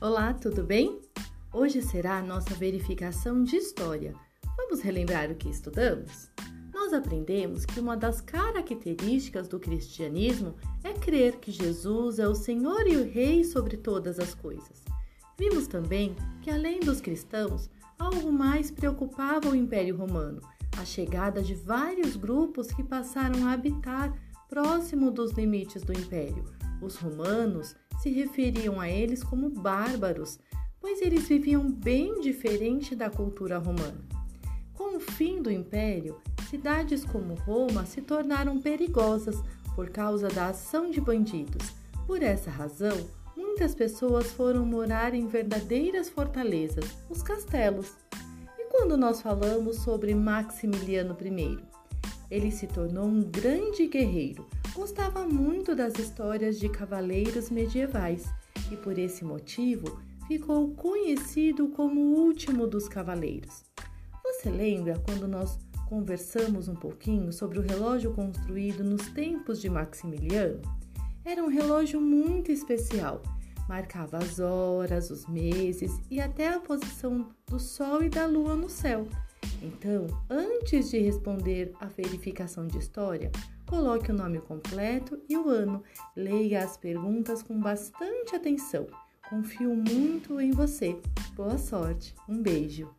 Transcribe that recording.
Olá, tudo bem? Hoje será a nossa verificação de história. Vamos relembrar o que estudamos? Nós aprendemos que uma das características do cristianismo é crer que Jesus é o Senhor e o Rei sobre todas as coisas. Vimos também que, além dos cristãos, algo mais preocupava o Império Romano: a chegada de vários grupos que passaram a habitar próximo dos limites do Império. Os romanos se referiam a eles como bárbaros, pois eles viviam bem diferente da cultura romana. Com o fim do império, cidades como Roma se tornaram perigosas por causa da ação de bandidos. Por essa razão, muitas pessoas foram morar em verdadeiras fortalezas, os castelos. E quando nós falamos sobre Maximiliano I? Ele se tornou um grande guerreiro, gostava muito das histórias de cavaleiros medievais e, por esse motivo, ficou conhecido como o último dos cavaleiros. Você lembra quando nós conversamos um pouquinho sobre o relógio construído nos tempos de Maximiliano? Era um relógio muito especial. Marcava as horas, os meses e até a posição do Sol e da Lua no céu. Então, antes de responder a verificação de história, coloque o nome completo e o ano. Leia as perguntas com bastante atenção. Confio muito em você. Boa sorte. Um beijo.